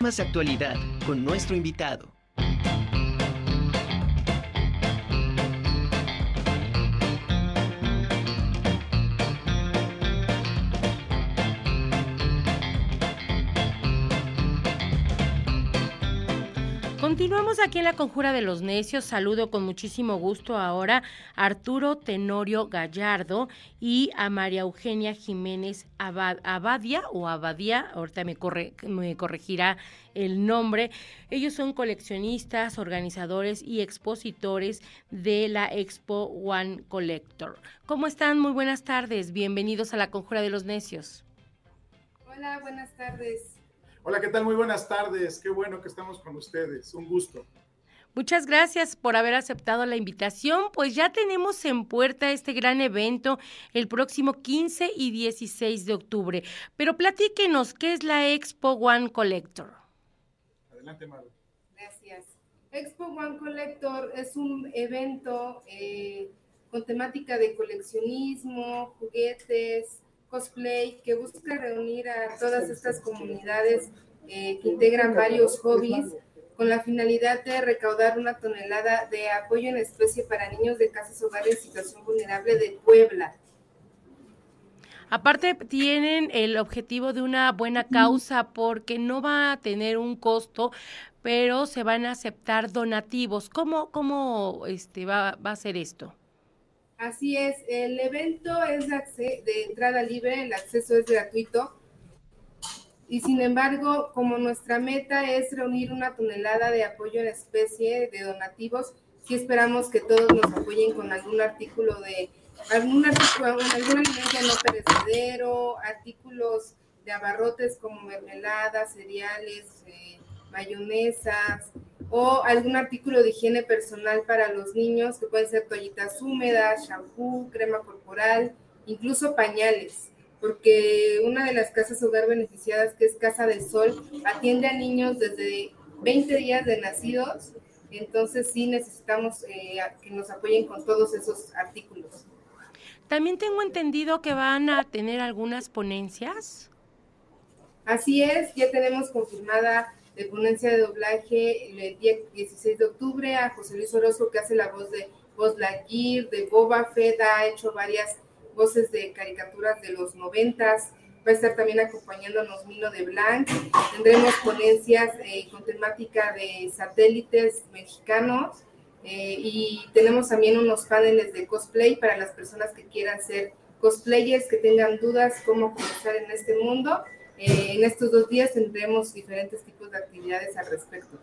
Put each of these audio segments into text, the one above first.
Más actualidad con nuestro invitado. Continuamos aquí en la Conjura de los Necios. Saludo con muchísimo gusto ahora a Arturo Tenorio Gallardo y a María Eugenia Jiménez Abadia o Abadía, ahorita me, me corregirá el nombre. Ellos son coleccionistas, organizadores y expositores de la Expo One Collector. ¿Cómo están? Muy buenas tardes. Bienvenidos a la Conjura de los Necios. Hola, buenas tardes. Hola, ¿qué tal? Muy buenas tardes. Qué bueno que estamos con ustedes. Un gusto. Muchas gracias por haber aceptado la invitación. Pues ya tenemos en puerta este gran evento el próximo 15 y 16 de octubre. Pero platíquenos, ¿qué es la Expo One Collector? Adelante, Maru. Gracias. Expo One Collector es un evento eh, con temática de coleccionismo, juguetes, cosplay que busca reunir a todas estas comunidades eh, que integran varios hobbies con la finalidad de recaudar una tonelada de apoyo en especie para niños de casas hogares en situación vulnerable de Puebla. Aparte tienen el objetivo de una buena causa porque no va a tener un costo, pero se van a aceptar donativos. ¿Cómo, cómo este, va, va a ser esto? Así es, el evento es de entrada libre, el acceso es gratuito. Y sin embargo, como nuestra meta es reunir una tonelada de apoyo en especie de donativos, sí esperamos que todos nos apoyen con algún artículo de algún artículo, algún alimento no perecedero, artículos de abarrotes como mermeladas, cereales, eh, mayonesas, o algún artículo de higiene personal para los niños, que pueden ser toallitas húmedas, shampoo, crema corporal, incluso pañales, porque una de las casas hogar beneficiadas, que es Casa del Sol, atiende a niños desde 20 días de nacidos, entonces sí necesitamos eh, que nos apoyen con todos esos artículos. También tengo entendido que van a tener algunas ponencias. Así es, ya tenemos confirmada de ponencia de doblaje el día 16 de octubre a José Luis Orozco, que hace la voz de Voz Lightyear, de Boba Fett, ha hecho varias voces de caricaturas de los noventas. Va a estar también acompañándonos Milo de Blanc. Tendremos ponencias eh, con temática de satélites mexicanos. Eh, y tenemos también unos paneles de cosplay para las personas que quieran ser cosplayers, que tengan dudas cómo comenzar en este mundo eh, en estos dos días tendremos diferentes tipos de actividades al respecto.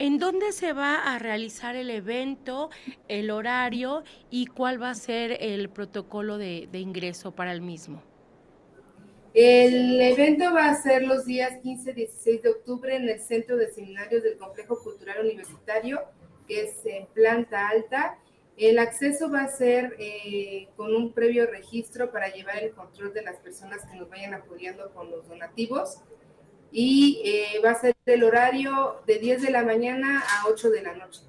¿En dónde se va a realizar el evento, el horario y cuál va a ser el protocolo de, ingreso para el mismo? El evento va a ser los días 15 y 16 de octubre en el Centro de Seminarios del Complejo Cultural Universitario, que es en planta alta. El acceso va a ser eh, con un previo registro para llevar el control de las personas que nos vayan apoyando con los donativos y eh, va a ser el horario de 10 de la mañana a 8 de la noche.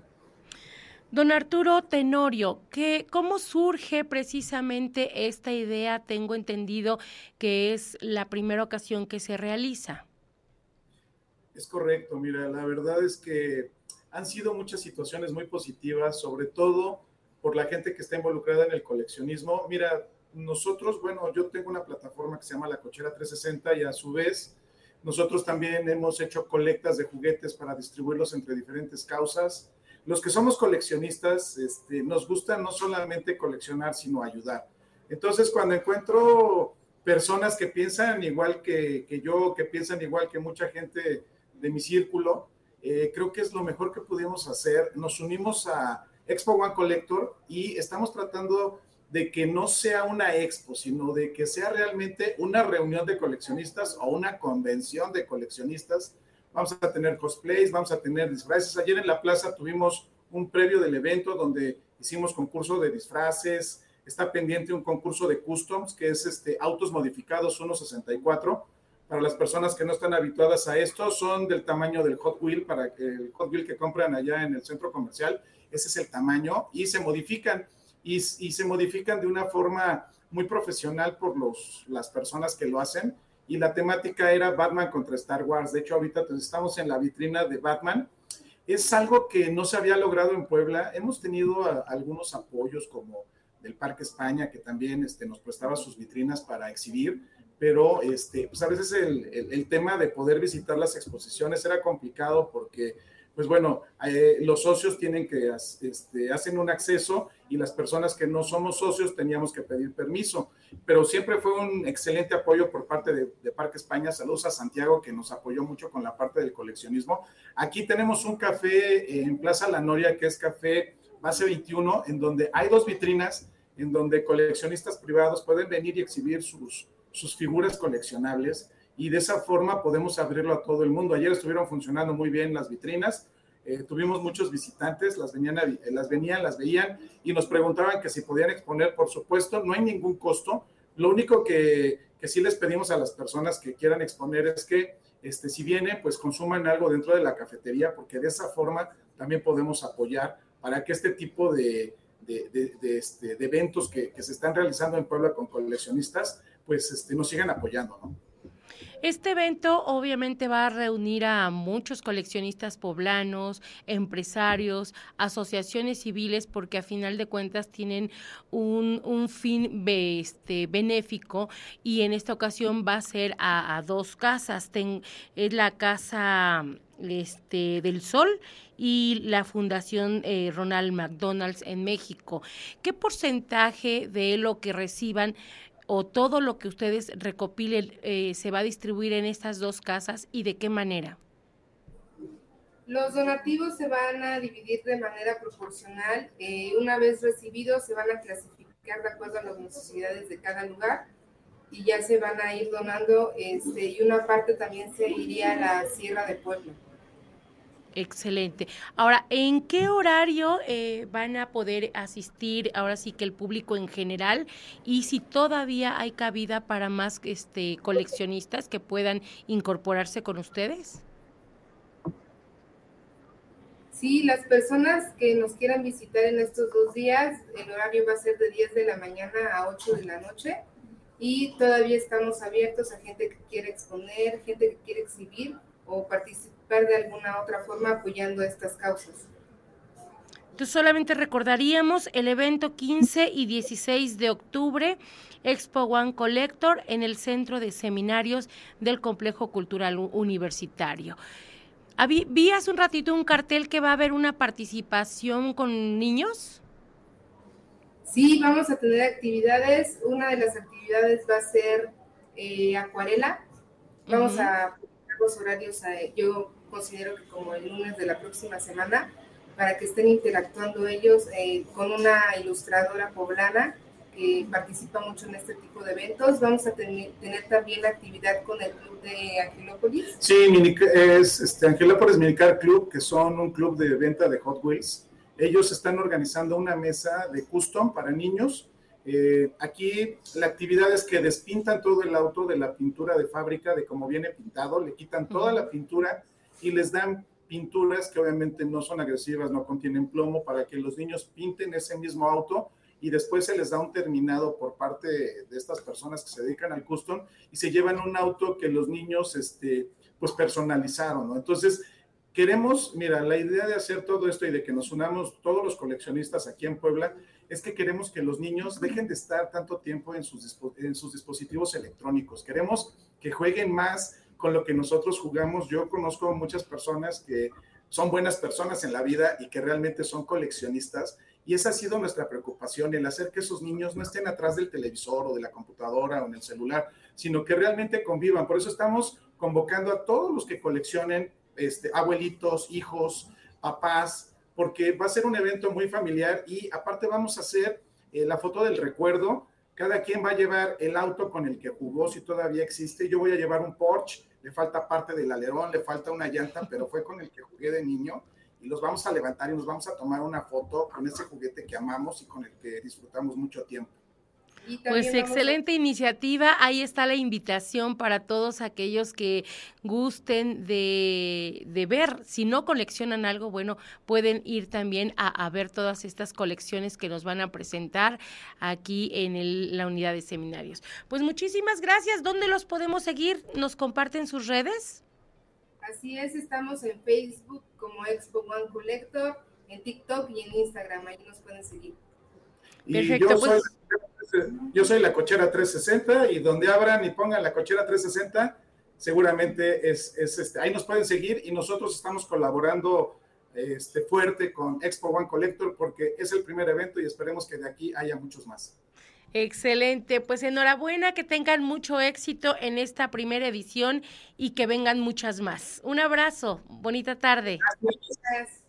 Don Arturo Tenorio, ¿qué, ¿cómo surge precisamente esta idea? Tengo entendido que es la primera ocasión que se realiza. Es correcto, mira, la verdad es que han sido muchas situaciones muy positivas, sobre todo por la gente que está involucrada en el coleccionismo. Mira, nosotros, bueno, yo tengo una plataforma que se llama La Cochera 360 y a su vez nosotros también hemos hecho colectas de juguetes para distribuirlos entre diferentes causas. Los que somos coleccionistas, este, nos gusta no solamente coleccionar, sino ayudar. Entonces, cuando encuentro personas que piensan igual que, yo, que piensan igual que mucha gente de mi círculo, eh, creo que es lo mejor que pudimos hacer. Nos unimos a, Expo One Collector y estamos tratando de que no sea una expo, sino de que sea realmente una reunión de coleccionistas o una convención de coleccionistas. Vamos a tener cosplays, vamos a tener disfraces. Ayer en la plaza tuvimos un previo del evento donde hicimos concurso de disfraces. Está pendiente un concurso de customs, que es este, autos modificados 164. Para las personas que no están habituadas a esto, son del tamaño del Hot Wheel, para que el Hot Wheel que compran allá en el centro comercial ese es el tamaño, y se modifican, y, se modifican de una forma muy profesional por los, las personas que lo hacen, y la temática era Batman contra Star Wars. De hecho, ahorita estamos en la vitrina de Batman. Es algo que no se había logrado en Puebla. Hemos tenido algunos apoyos como del Parque España, que también este, nos prestaba sus vitrinas para exhibir, pero este, pues a veces el, tema de poder visitar las exposiciones era complicado porque pues bueno, eh, los socios tienen que, este, hacen un acceso y las personas que no somos socios teníamos que pedir permiso, pero siempre fue un excelente apoyo por parte de, Parque España. Saludos a Santiago que nos apoyó mucho con la parte del coleccionismo. Aquí tenemos un café en Plaza La Noria que es Café Base 21, en donde hay dos vitrinas en donde coleccionistas privados pueden venir y exhibir sus, sus figuras coleccionables y de esa forma podemos abrirlo a todo el mundo. Ayer estuvieron funcionando muy bien las vitrinas, eh, tuvimos muchos visitantes, las venían, las venían, las veían y nos preguntaban que si podían exponer, por supuesto, no hay ningún costo. Lo único que, que sí les pedimos a las personas que quieran exponer es que este, si vienen, pues consuman algo dentro de la cafetería, porque de esa forma también podemos apoyar para que este tipo de, de, de, este, eventos que, que, se están realizando en Puebla con coleccionistas, pues este, nos sigan apoyando, ¿no? Este evento obviamente va a reunir a muchos coleccionistas poblanos, empresarios, asociaciones civiles, porque a final de cuentas tienen un, fin este, benéfico y en esta ocasión va a ser a, dos casas. es la casa este, del Sol y la Fundación eh, Ronald McDonald's en México. ¿Qué porcentaje de lo que reciban o todo lo que ustedes recopilen eh, se va a distribuir en estas dos casas y de qué manera? Los donativos se van a dividir de manera proporcional. Eh, una vez recibidos, se van a clasificar de acuerdo a las necesidades de cada lugar y ya se van a ir donando este, y una parte también se iría a la Sierra de Puebla. Excelente. Ahora, ¿en qué horario eh, van a poder asistir ahora sí que el público en general y si todavía hay cabida para más este, coleccionistas que puedan incorporarse con ustedes? Sí, las personas que nos quieran visitar en estos dos días, el horario va a ser de 10 de la mañana a 8 de la noche y todavía estamos abiertos a gente que quiere exponer, gente que quiere exhibir o participar de alguna otra forma apoyando estas causas. Entonces solamente recordaríamos el evento 15 y 16 de octubre, Expo One Collector en el Centro de Seminarios del Complejo Cultural Universitario. Vi hace un ratito un cartel que va a haber una participación con niños. Sí, vamos a tener actividades. Una de las actividades va a ser eh, acuarela. Vamos a los horarios. yo considero que como el lunes de la próxima semana, para que estén interactuando ellos eh, con una ilustradora poblana que participa mucho en este tipo de eventos. Vamos a tener, también actividad con el club de Angelópolis. Sí, es este, Angelópolis Minicar Club, que son un club de venta de Hot Wheels. Ellos están organizando una mesa de custom para niños. Eh, aquí la actividad es que despintan todo el auto de la pintura de fábrica, de cómo viene pintado, le quitan toda la pintura y les dan pinturas que obviamente no son agresivas, no contienen plomo, para que los niños pinten ese mismo auto y después se les da un terminado por parte de estas personas que se dedican al custom y se llevan un auto que los niños este, pues personalizaron. Entonces, queremos, mira, la idea de hacer todo esto y de que nos unamos todos los coleccionistas aquí en Puebla es que queremos que los niños dejen de estar tanto tiempo en sus, en sus dispositivos electrónicos. Queremos que jueguen más, con lo que nosotros jugamos. Yo conozco muchas personas que son buenas personas en la vida y que realmente son coleccionistas. Y esa ha sido nuestra preocupación, el hacer que esos niños no estén atrás del televisor o de la computadora o en el celular, sino que realmente convivan. Por eso estamos convocando a todos los que coleccionen, este, abuelitos, hijos, papás, porque va a ser un evento muy familiar y aparte vamos a hacer eh, la foto del recuerdo. Cada quien va a llevar el auto con el que jugó, si todavía existe. Yo voy a llevar un Porsche le falta parte del alerón, le falta una llanta, pero fue con el que jugué de niño y los vamos a levantar y nos vamos a tomar una foto con ese juguete que amamos y con el que disfrutamos mucho tiempo. Pues excelente iniciativa. Ahí está la invitación para todos aquellos que gusten de, de, ver. Si no coleccionan algo, bueno, pueden ir también a, ver todas estas colecciones que nos van a presentar aquí en la unidad de seminarios. Pues muchísimas gracias. ¿Dónde los podemos seguir? ¿Nos comparten sus redes? Así es, estamos en Facebook como Expo One Collector, en TikTok y en Instagram. Ahí nos pueden seguir. Perfecto, pues yo soy la cochera 360 y donde abran y pongan la cochera 360, seguramente es, este, ahí nos pueden seguir y nosotros estamos colaborando este, fuerte con Expo One Collector porque es el primer evento y esperemos que de aquí haya muchos más. Excelente, pues enhorabuena, que tengan mucho éxito en esta primera edición y que vengan muchas más. Un abrazo, bonita tarde. Gracias.